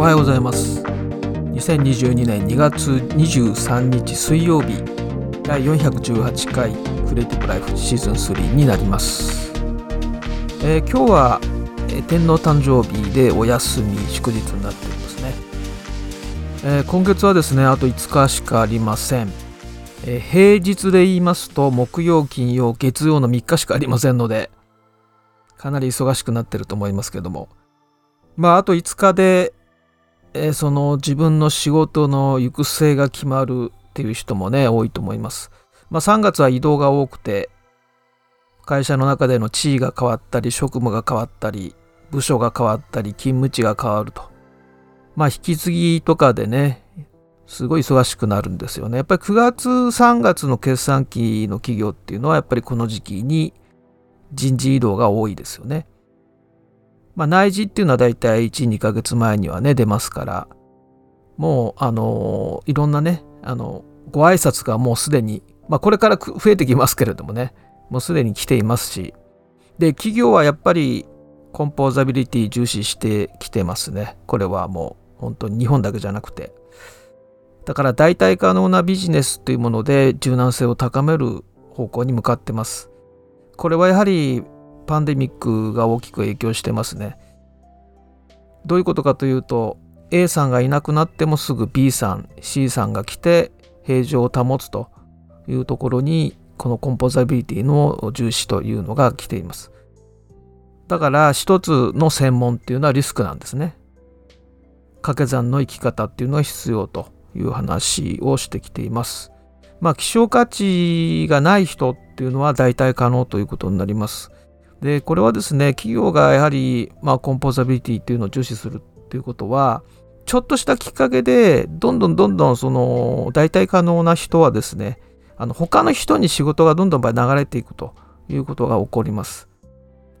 おはようございます。2022年2月23日水曜日第418回クリエイティブライフシーズン3になります、えー、今日は、えー、天皇誕生日でお休み祝日になっていますね、えー、今月はですねあと5日しかありません、え平日で言いますと木曜金曜月曜の3日しかありませんのでかなり忙しくなってると思いますけども。まああと5日でえ、その自分の仕事の行く末が決まるっていう人もね多いと思います。まあ、3月は移動が多くて会社の中での地位が変わったり職務が変わったり部署が変わったり勤務地が変わると。まあ引き継ぎとかでねすごい忙しくなるんですよね。やっぱり9月3月の決算期の企業っていうのはやっぱりこの時期に人事異動が多いですよね。まあ、内示っていうのはだいたい1、2ヶ月前にはね、出ますから、もう、あのいろんなね、あの、ご挨拶がもうすでに、まあ、これから増えてきますけれどもね、もうすでに来ていますし、で、企業はやっぱり、コンポーザビリティ重視してきてますね。これはもう、本当に日本だけじゃなくて。だから代替可能なビジネスというもので柔軟性を高める方向に向かってます。これはやはりパンデミックが大きく影響してますね。どういうことかというと A さんがいなくなってもすぐ B さん C さんが来て平常を保つというところにこのコンポザビリティの重視というのが来ています。だから一つの専門っていうのはリスクなんですね。掛け算の生き方っていうのが必要という話をしてきています。まあ希少価値がない人っていうのは代替可能ということになります。でこれはですね企業がやはり、まあ、コンポーザビリティっていうのを重視するっていうことはちょっとしたきっかけでどんどんどんどんその代替可能な人はですねあの他の人に仕事がどんどん流れていくということが起こります。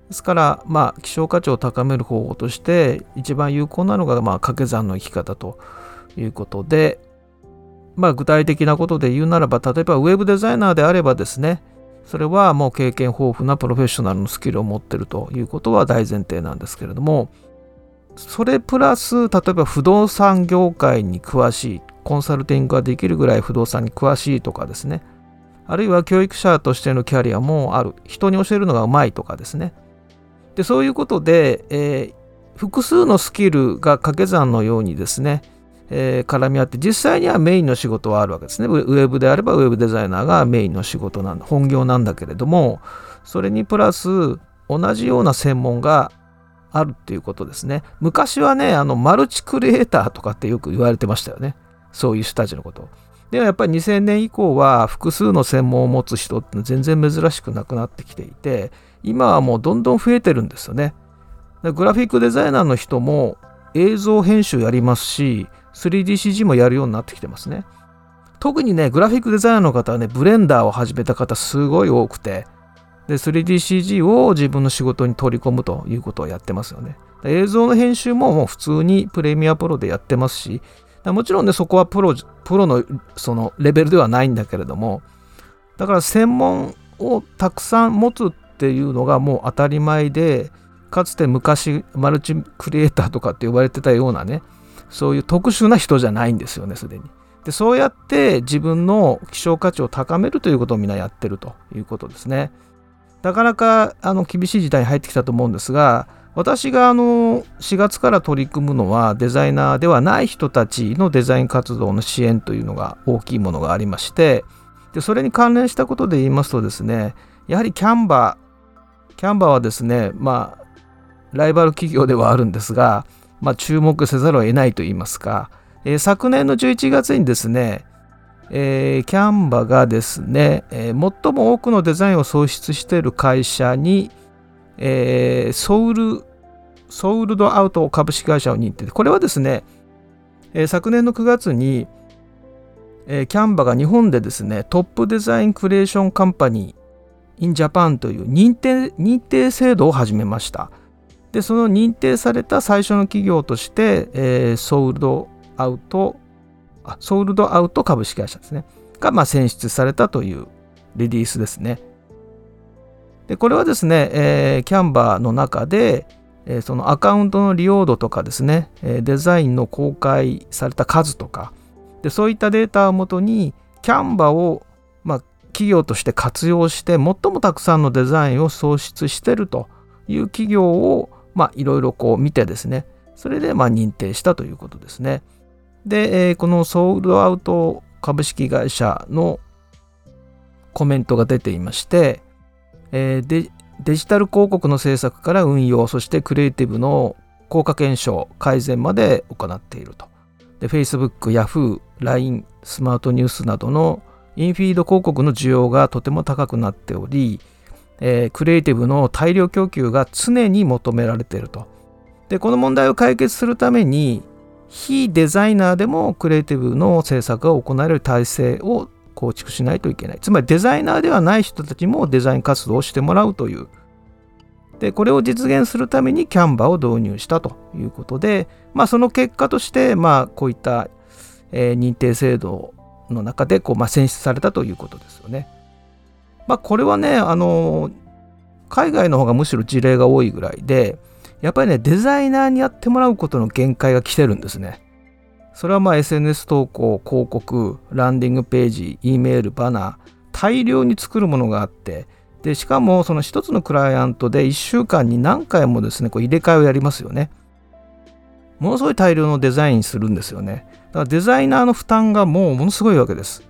ですから、まあ、希少価値を高める方法として一番有効なのが、まあ、掛け算の生き方ということで、まあ、具体的なことで言うならば例えばウェブデザイナーであればですねそれはもう経験豊富なプロフェッショナルのスキルを持ってるということは大前提なんですけれどもそれプラス例えば不動産業界に詳しいコンサルティングができるぐらい不動産に詳しいとかですね。あるいは教育者としてのキャリアもある。人に教えるのがうまいとかですね。でそういうことで、えー、複数のスキルが掛け算のようにですねえー、絡み合って実際にはメインの仕事はあるわけですね。ウェブであればウェブデザイナーがメインの仕事なんだ本業なんだけれどもそれにプラス同じような専門があるっていうことですね。昔はねあのマルチクリエイターとかってよく言われてましたよね。そういう人たちのことでもやっぱり2000年以降は複数の専門を持つ人って全然珍しくなくなってきていて今はもうどんどん増えてるんですよね。グラフィックデザイナーの人も映像編集やりますし 3DCG もやるようになってきてますね。特にね、グラフィックデザイナーの方はね、ブレンダーを始めた方すごい多くて、で、3DCG を自分の仕事に取り込むということをやってますよね。映像の編集ももう普通にプレミアプロでやってますし、もちろんね、そこはプロプロのそのレベルではないんだけれども、だから専門をたくさん持つっていうのがもう当たり前で、かつて昔マルチクリエイターとかって呼ばれてたようなね、そういう特殊な人じゃないんですよねすでに。でそうやって自分の希少価値を高めるということをみんなやってるということですね。なかなかあの厳しい時代に入ってきたと思うんですが私があの4月から取り組むのはデザイナーではない人たちのデザイン活動の支援というのが大きいものがありましてでそれに関連したことで言いますとですねやはりキャンバーキャンバーはですねまあライバル企業ではあるんですがまあ、注目せざるを得ないといいますか、えー、昨年の11月にですね、えー、キャンバがですね、えー、最も多くのデザインを創出している会社に、えー、ソウル、ソウルドアウト株式会社を認定。これはですね、えー、昨年の9月に、えー、キャンバが日本でですね、トップデザインクリエーションカンパニー in Japan という認定認定制度を始めました。でその認定された最初の企業として、えー、ソールドアウトあソールドアウト株式会社ですね。が、まあ、選出されたというリリースですね。でこれはですね、えー、キャンバーの中で、えそのアカウントの利用度とかですね、えデザインの公開された数とかでそういったデータをもとにキャンバーを、まあ、企業として活用して最もたくさんのデザインを創出してるという企業をまあいろいろこう見てですねそれでまあ認定したということですね。で、えー、このソールドアウト株式会社のコメントが出ていまして、えー、デデジタル広告の制作から運用そしてクリエイティブの効果検証改善まで行っていると。で Facebook、Yahoo、LINE、スマートニュースなどのインフィード広告の需要がとても高くなっており、えー、クリエイティブの大量供給が常に求められていると。で、この問題を解決するために、非デザイナーでもクリエイティブの制作が行える体制を構築しないといけない。つまりデザイナーではない人たちもデザイン活動をしてもらうという。で、これを実現するためにキャンバーを導入したということで、まあその結果として、まあこういった、えー、認定制度の中でこう、まあ、選出されたということですよね。まあこれはね、あの、海外の方がむしろ事例が多いぐらいで、やっぱりね、デザイナーにやってもらうことの限界が来てるんですね。それはまあ SNS 投稿、広告、ランディングページ、E メール、バナー、大量に作るものがあって、で、しかもその一つのクライアントで1週間に何回もですね、こう入れ替えをやりますよね。ものすごい大量のデザインするんですよね。だからデザイナーの負担がもうものすごいわけです。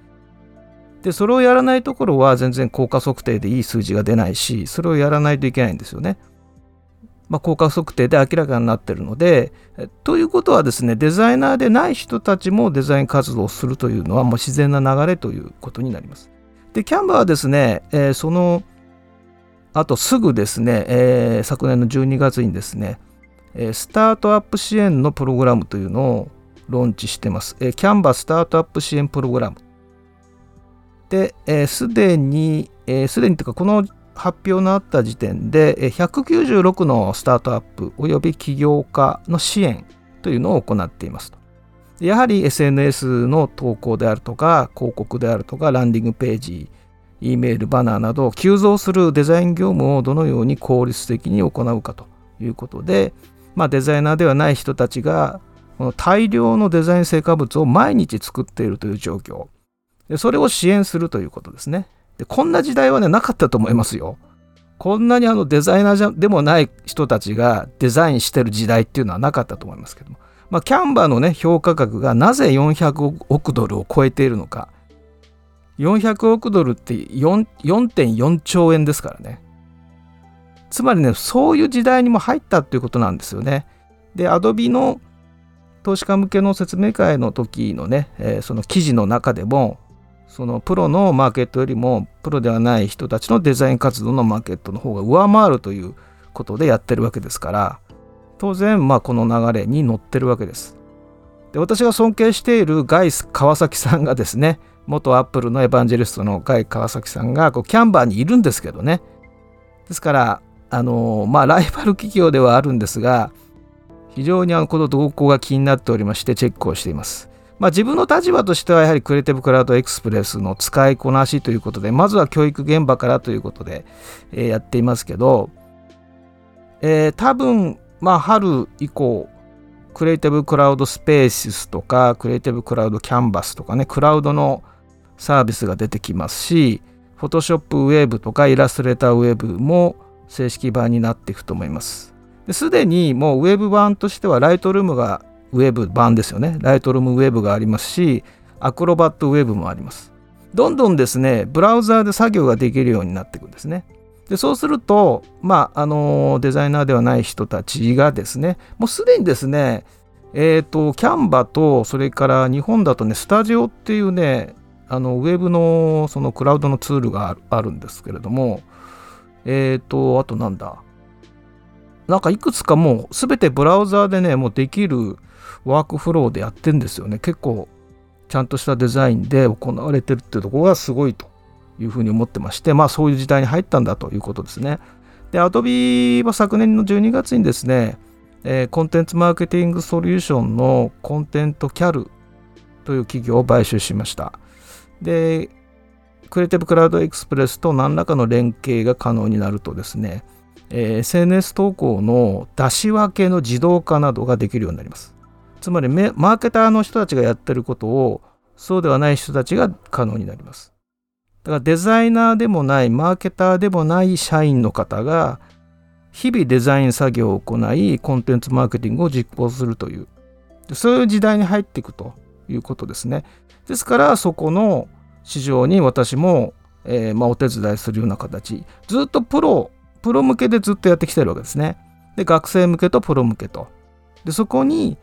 で、それをやらないところは全然効果測定でいい数字が出ないし、それをやらないといけないんですよね。まあ、効果測定で明らかになってるので、ということはですね、デザイナーでない人たちもデザイン活動をするというのはもう自然な流れということになります。で、キャンバーはですね、えー、そのあとすぐですね、えー、昨年の12月にですね、えスタートアップ支援のプログラムというのをローンチしてます。えー、キャンバースタートアップ支援プログラム。で、す、えー、で、に、す、えー、でにというか、この発表のあった時点で196のスタートアップおよび起業家の支援というのを行っていますと。やはり SNS の投稿であるとか広告であるとかランディングページ E メールバナーなど急増するデザイン業務をどのように効率的に行うかということで、まあ、デザイナーではない人たちがこの大量のデザイン成果物を毎日作っているという状況でそれを支援するということですね。でこんな時代はねなかったと思いますよ。こんなにあのデザイナーでもない人たちがデザインしてる時代っていうのはなかったと思いますけども、まあ、キャンバーのね評価額がなぜ400億ドルを超えているのか400億ドルって4.4兆円ですからねつまりねそういう時代にも入ったっていうことなんですよねでアドビの投資家向けの説明会の時のね、えー、その記事の中でもそのプロのマーケットよりもプロではない人たちのデザイン活動のマーケットの方が上回るということでやってるわけですから当然まあこの流れに乗ってるわけです。で私が尊敬しているガイス川崎さんがですね元アップルのエヴァンジェリストのガイ川崎さんがこうキャンバーにいるんですけどねですからあのまあライバル企業ではあるんですが非常にあのこの動向が気になっておりましてチェックをしています。まあ、自分の立場としてはやはりクリエイティブクラウドエクスプレスの使いこなしということでまずは教育現場からということで、えー、やっていますけど、えー、多分まあ春以降クリエイティブクラウドスペースとかクリエイティブクラウドキャンバスとかねクラウドのサービスが出てきますし Photoshop ウェブとかイラストレーターウェブも正式版になっていくと思います。すでにもうウェブ版としてはライトルームがウェブ版ですよね。ライトルームウェブがありますし、アクロバットウェブもあります。どんどんですね、ブラウザーで作業ができるようになっていくんですね。でそうすると、まあ、あのデザイナーではない人たちがですね、もうすでにですね、えっ、ー、と、キャンバと、それから日本だとね、スタジオっていうね、あのウェブのそのクラウドのツールがあるんですけれども、えっ、ー、と、あとなんだ、なんかいくつかもうすべてブラウザーでね、もうできるワークフローでやってんですよね。結構ちゃんとしたデザインで行われてるっていうところがすごいというふうに思ってまして、まあそういう時代に入ったんだということですね。で、Adobe は昨年の12月にですね、えー、コンテンツマーケティングソリューションのコンテントキャルという企業を買収しました。で、クリエイティブクラウドエクスプレスと何らかの連携が可能になるとですね、えー、SNS 投稿の出し分けの自動化などができるようになります。つまりマーケターの人たちがやってることをそうではない人たちが可能になります。だからデザイナーでもないマーケターでもない社員の方が日々デザイン作業を行いコンテンツマーケティングを実行するというそういう時代に入っていくということですね。ですからそこの市場に私も、えー、まあ、お手伝いするような形ずっとプロプロ向けでずっとやってきてるわけですね。で学生向けとプロ向けと。でそこに、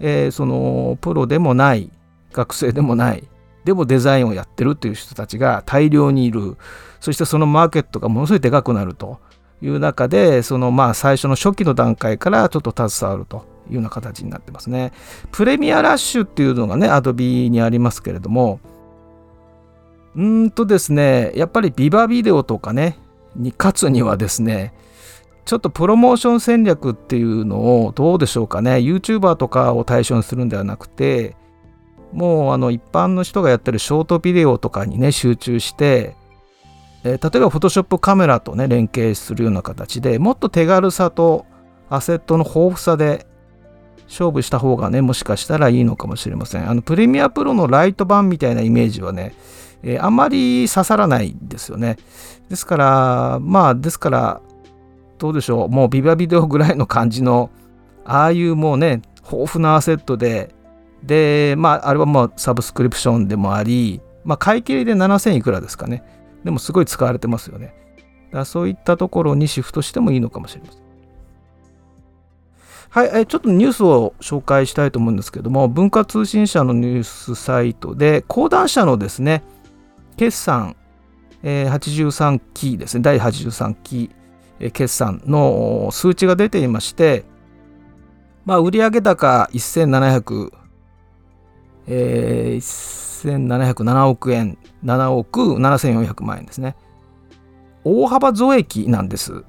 えー、そのプロでもない学生でもないでもデザインをやってるっていう人たちが大量にいる。そしてそのマーケットがものすごいでかくなると。いう中でそのまあ最初の初期の段階からちょっと携わるというような形になってますね。プレミアラッシュっていうのがねアドビにありますけれども。うんとですねやっぱりビバビデオとかねに勝つにはですねちょっとプロモーション戦略っていうのをどうでしょうかね。YouTuber とかを対象にするんではなくてもうあの一般の人がやってるショートビデオとかにね集中して、えー、例えば Photoshop カメラとね連携するような形でもっと手軽さとアセットの豊富さで勝負した方がねもしかしたらいいのかもしれません。あのプレミアプロのライト版みたいなイメージはね、えー、あんまり刺さらないんですよね。ですからまあですからどうでしょうもうビバビデオぐらいの感じのああいうもうね豊富なアセットでで、まあ、あれはもうサブスクリプションでもあり、まあ、買い切りで7000いくらですかね。でもすごい使われてますよね。だそういったところにシフトしてもいいのかもしれません。はい、えちょっとニュースを紹介したいと思うんですけども、文化通信社のニュースサイトで、講談社のですね、決算、えー、83期ですね、第83期、決算の数値が出ていまして、まあ、売上高1700えー、1707億円、7億7400万円ですね。大幅増益なんです。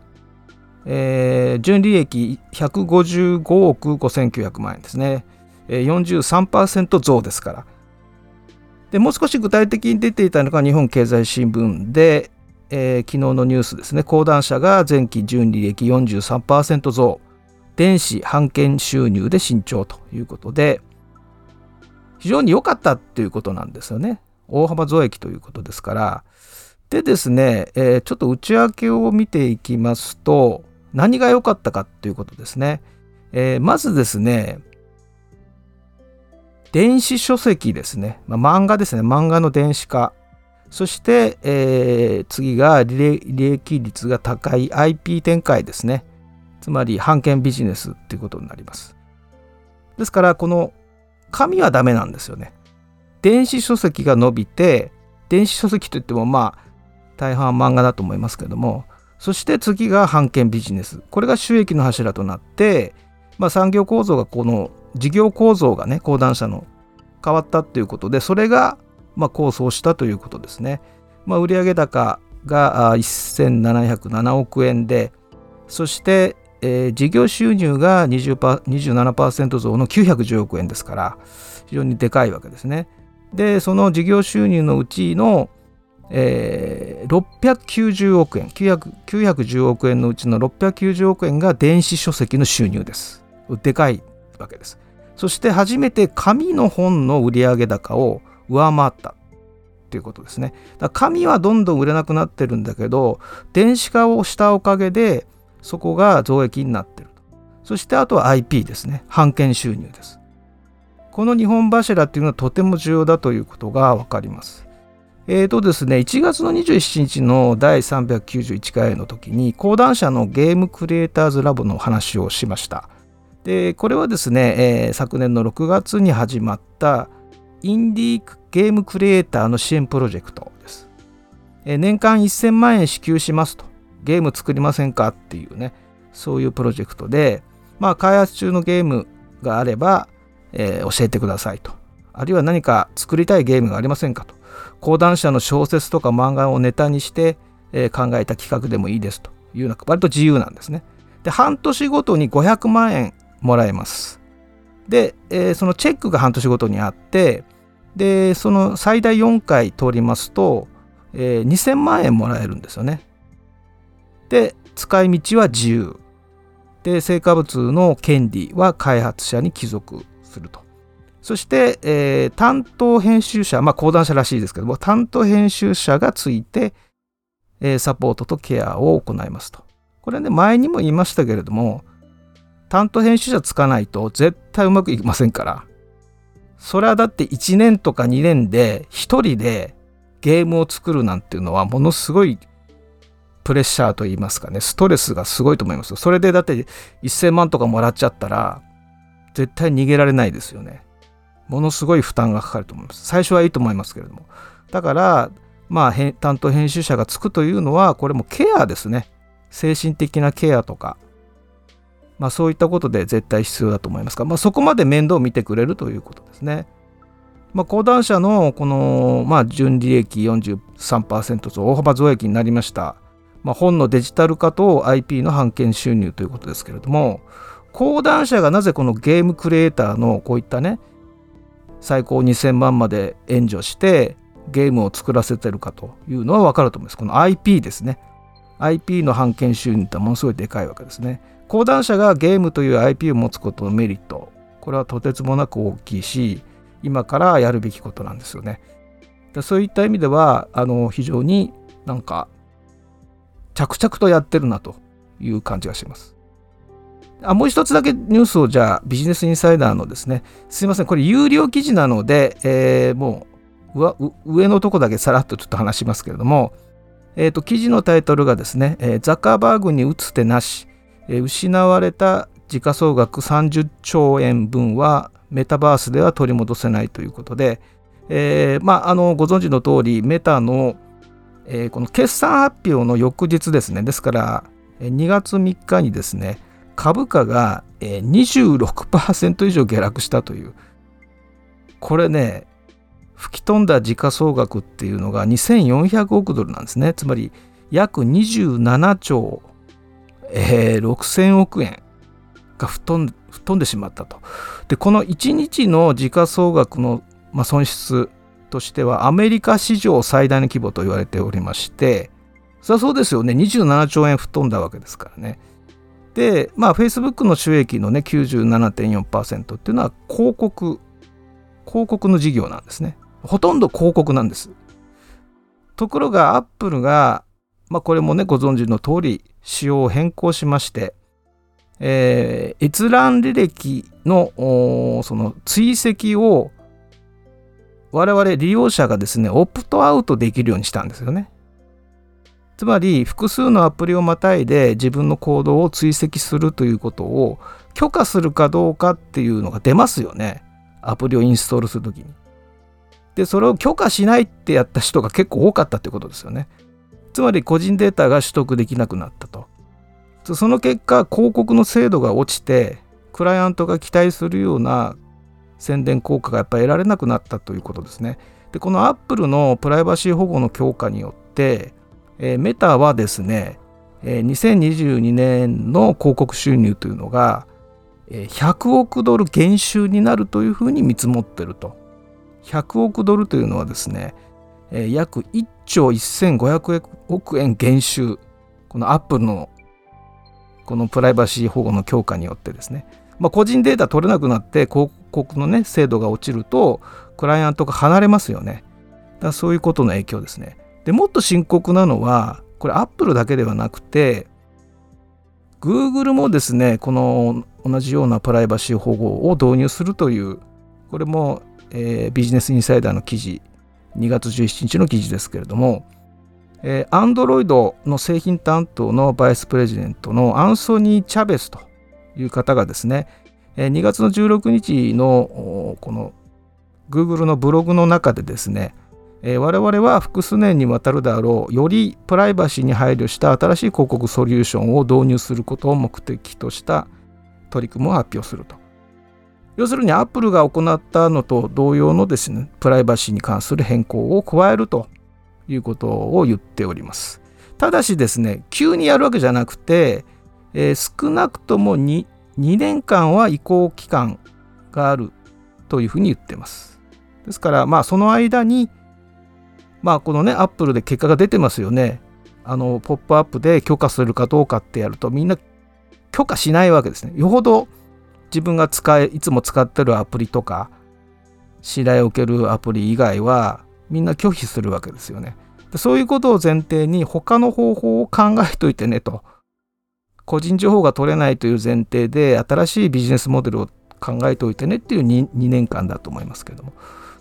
えー、純利益155億5900万円ですね。えー、43%増ですから。でもう少し具体的に出ていたのが日本経済新聞で、えー、昨日のニュースですね、講談社が前期純利益43%増、電子版権収入で慎重ということで、非常に良かったっていうことなんですよね。大幅増益ということですから。でですね、えー、ちょっと内訳を見ていきますと、何が良かったかっていうことですね。えー、まずですね、電子書籍ですね。まあ、漫画ですね。漫画の電子化。そして、えー、次が利益率が高い IP 展開ですね。つまり、版権ビジネスっていうことになります。ですから、この紙はダメなんですよね。電子書籍が伸びて、電子書籍といってもまあ、大半は漫画だと思いますけども、そして次が版権ビジネス。これが収益の柱となって、まあ、産業構造がこの事業構造がね、講談社の変わったっていうことで、それがまあ構想したということですね。まあ、売上高が1707億円で、そしてえー、事業収入が20パ27%増の910億円ですから非常にでかいわけですね。でその事業収入のうちの、えー、690億円910億円のうちの690億円が電子書籍の収入です。でかいわけです。そして初めて紙の本の売上高を上回ったっていうことですね。だ紙はどんどん売れなくなってるんだけど電子化をしたおかげでそこが増益になってる。そしてあとは IP ですね。版権収入です。この2本柱っていうのはとても重要だということがわかります。えーとですね、1月の27日の第391回の時に講談社のゲームクリエイターズラボの話をしました。で、これはですね、えー、昨年の6月に始まったインディーゲームクリエイターの支援プロジェクトです。え、年間1000万円支給しますとゲーム作りませんか？っていうね、そういうプロジェクトで、まあ、開発中のゲームがあれば、えー、教えてくださいと。あるいは何か作りたいゲームがありませんかと。講談社の小説とか漫画をネタにして、えー、考えた企画でもいいですというような、割と自由なんですね。で、半年ごとに500万円もらえます。で、えー、そのチェックが半年ごとにあって、で、その最大4回通りますと、えー、2000万円もらえるんですよね。で使い道は自由。で成果物の権利は開発者に帰属すると。そして、えー、担当編集者まあ講談社らしいですけども担当編集者がついて、えー、サポートとケアを行いますと。これね前にも言いましたけれども担当編集者つかないと絶対うまくいきませんから。それはだって1年とか2年で1人でゲームを作るなんていうのはものすごいプレッシャーと言いますかね。ストレスがすごいと思いますそれでだって1000万とかもらっちゃったら絶対逃げられないですよね。ものすごい負担がかかると思います。最初はいいと思いますけれども。だからまあ担当編集者がつくというのはこれもケアですね。精神的なケアとか。まあ、そういったことで絶対必要だと思いますが、まあ、そこまで面倒を見てくれるということですね。まあ、講談社のこの、まあ、純利益43%と大幅増益になりました。まあ、本のデジタル化と IP の版権収入ということですけれども、講談社がなぜこのゲームクリエイターのこういったね、最高2000万まで援助してゲームを作らせてるかというのは分かると思います。この IP ですね。IP の版権収入ってものすごいでかいわけですね。講談社がゲームという IP を持つことのメリットこれはとてつもなく大きいし今からやるべきことなんですよね。そういった意味ではあの非常になんか着々とやってるなという感じがします。あもう一つだけニュースをじゃあビジネスインサイダーのですねすいませんこれ有料記事なので、えー、もう上のとこだけさらっとちょっと話しますけれども、えーと、記事のタイトルがですね、えー、ザッカーバーグに打つ手なし失われた時価総額30兆円分はメタバースでは取り戻せないということで、えー、まあ、あのご存知の通りメタの、えー、この決算発表の翌日ですねですから2月3日にですね株価が26%以上下落したという。これね吹き飛んだ時価総額っていうのが2400億ドルなんですねつまり約27兆えー、6000億円が吹っ飛んでしまったと。で、この1日の時価総額の、まあ、損失としてはアメリカ史上最大の規模と言われておりまして、そりゃそうですよね、27兆円吹っ飛んだわけですからね。で、まあ、Facebook の収益のね、97.4%っていうのは広告、広告の事業なんですね。ほとんど広告なんです。ところが、アップルが、まあ、これもね、ご存知の通り、仕様を変更しまして、えー、閲覧履歴のその追跡を我々利用者がですね、オプトアウトできるようにしたんですよね。つまり、複数のアプリをまたいで自分の行動を追跡するということを許可するかどうかっていうのが出ますよね。アプリをインストールするときに。で、それを許可しないってやった人が結構多かったってことですよね。つまり個人データが取得できなくなったと。その結果、広告の精度が落ちて、クライアントが期待するような宣伝効果がやっぱ得られなくなったということですね。で、このアップルのプライバシー保護の強化によって、えー、メタはですね、えー、2022年の広告収入というのが、100億ドル減収になるというふうに見積もってると。100億ドルというのはですね、えー、約1兆1500億円減収。このアップルのこのプライバシー保護の強化によってですね、まあ、個人データ取れなくなって広告のね精度が落ちるとクライアントが離れますよね。だそういうことの影響ですね。でもっと深刻なのはこれアップルだけではなくて Google もですねこの同じようなプライバシー保護を導入するというこれも、えー、ビジネスインサイダーの記事2月17日の記事ですけれども、えー、Android の製品担当のバイスプレジデントのアンソニー・チャベスという方がですね、えー、2月の16日のこの Google のブログの中でですね、えー、我々は複数年にわたるであろうよりプライバシーに配慮した新しい広告ソリューションを導入することを目的とした取り組みを発表すると。要するにアップルが行ったのと同様のですね、プライバシーに関する変更を加えるということを言っております。ただしですね、急にやるわけじゃなくて、えー、少なくとも 2, 2年間は移行期間があるというふうに言ってます。ですから、まあその間に、まあこのね、アップルで結果が出てますよね。あのポップアップで許可するかどうかってやるとみんな許可しないわけですね。よほど自分が使えいつも使ってるアプリとか信頼を受けるアプリ以外はみんな拒否するわけですよね。そういうことを前提に他の方法を考えといてねと。個人情報が取れないという前提で新しいビジネスモデルを考えておいてねっていう 2, 2年間だと思いますけども。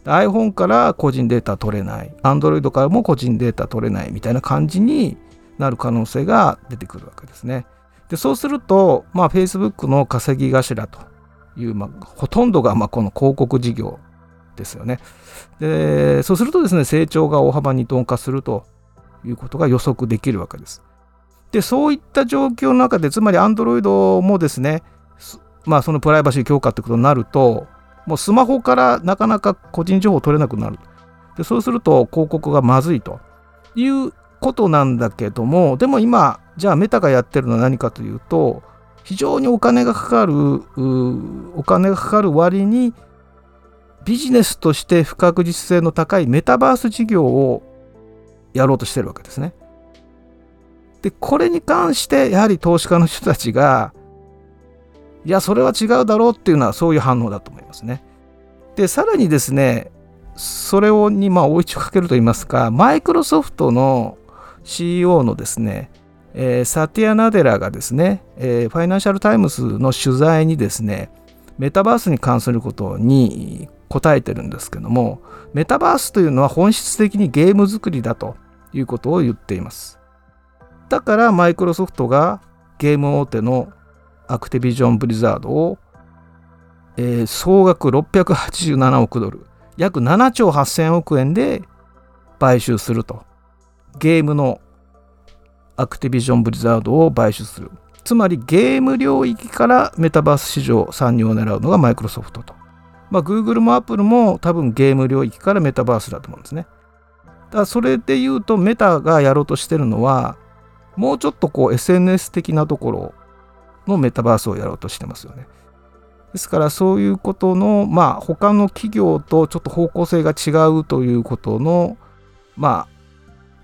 iPhone から個人データ取れない、Android からも個人データ取れないみたいな感じになる可能性が出てくるわけですね。でそうすると、まあ、Facebook の稼ぎ頭という、まあ、ほとんどがまあこの広告事業ですよね。でそうするとですね成長が大幅に鈍化するということが予測できるわけです。でそういった状況の中でつまり Android もですねまあそのプライバシー強化ってことになるともうスマホからなかなか個人情報取れなくなる。でそうすると広告がまずいということなんだけどもでも今じゃあメタがやってるのは何かというと非常にお金がかかるお金がかかる割にビジネスとして不確実性の高いメタバース事業をやろうとしてるわけですね。でこれに関してやはり投資家の人たちがいやそれは違うだろうっていうのはそういう反応だと思いますね。でさらにですねそれをにまあ追い打ちをかけると言いますかマイクロソフトの CEO のですね、えー、サティア・ナデラがですね、えー、ファイナンシャル・タイムズの取材にですねメタバースに関することに答えてるんですけどもメタバースというのは本質的にゲーム作りだということを言っています。だからマイクロソフトがゲーム大手のアクティビジョン・ブリザードを、えー、総額687億ドル約7兆8000億円で買収すると。ゲームのアクティビジョン・ブリザードを買収するつまりゲーム領域からメタバース市場参入を狙うのがマイクロソフトと。まあ、Google も Apple も多分ゲーム領域からメタバースだと思うんですね。だからそれで言うとメタがやろうとしてるのはもうちょっとこう SNS 的なところのメタバースをやろうとしてますよね。ですからそういうことのまあ他の企業とちょっと方向性が違うということのまあ、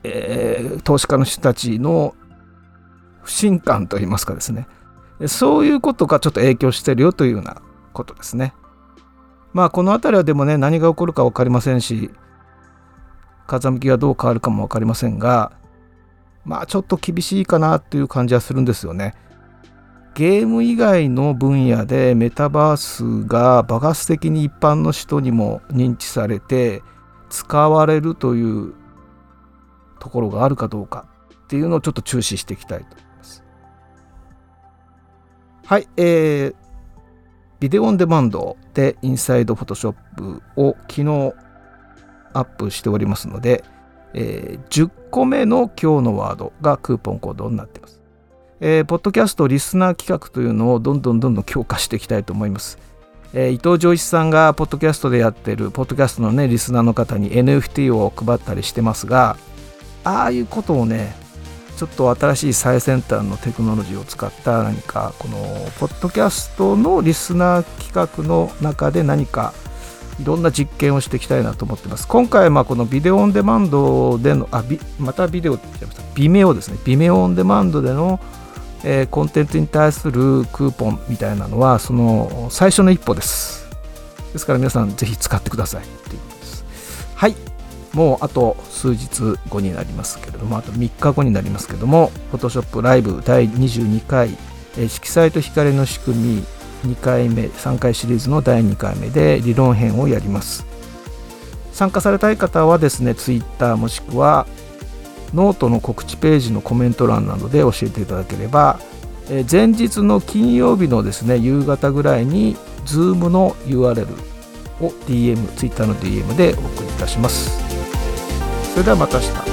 えー、投資家の人たちの不信感といいますかですねそういうことがちょっと影響してるよというようなことですね。まあこの辺りはでもね何が起こるか分かりませんし風向きがどう変わるかも分かりませんがまあちょっと厳しいかなという感じはするんですよね。ゲーム以外の分野でメタバースが爆発的に一般の人にも認知されて使われるというところがあるかどうかっていうのをちょっと注視していきたいと思います。はい、えー、ビデオオンデマンドでインサイドフォトショップを昨日アップしておりますので、えー、10個目の今日のワードがクーポンコードになっています。えー、ポッドキャストリスナー企画というのをどんどんどんどん強化していきたいと思います。えー、伊藤浄一さんがポッドキャストでやってるポッドキャストのねリスナーの方に NFT を配ったりしてますがああいうことをねちょっと新しい最先端のテクノロジーを使った何かこのポッドキャストのリスナー企画の中で何かいろんな実験をしていきたいなと思ってます。今回はこのビデオオンデマンドでの、あ、またビデオって言っちゃいました。ビメオですね。ビメオオンデマンドでの、え、コンテンツに対するクーポンみたいなのは、その最初の一歩です。ですから皆さんぜひ使ってくださいっていうことです。はい。もうあと数日後になりますけれども、あと3日後になりますけれども、Photoshop ライブ第22回、え色彩と光の仕組み2回目、3回シリーズの第2回目で理論編をやります。参加されたい方はですね、Twitter もしくはノートの告知ページのコメント欄などで教えていただければ、え前日の金曜日のですね、夕方ぐらいに Zoom の URL を DM、Twitter の DM でお送りいたします。それではまた明日。